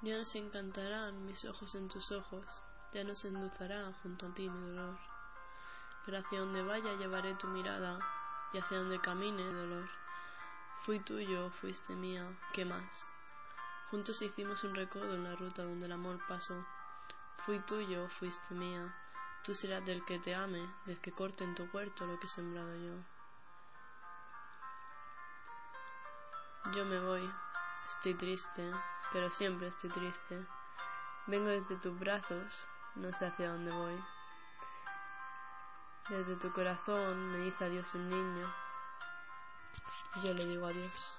Ya no se encantarán mis ojos en tus ojos, ya no se junto a ti mi dolor. Pero hacia donde vaya llevaré tu mirada, y hacia donde camine dolor. Fui tuyo, fuiste mía, ¿qué más? Juntos hicimos un recodo en la ruta donde el amor pasó. Fui tuyo, fuiste mía, tú serás del que te ame, del que corte en tu huerto lo que he sembrado yo. Yo me voy, estoy triste, pero siempre estoy triste. Vengo desde tus brazos, no sé hacia dónde voy. Desde tu corazón me dice adiós un niño. Yo le digo adiós.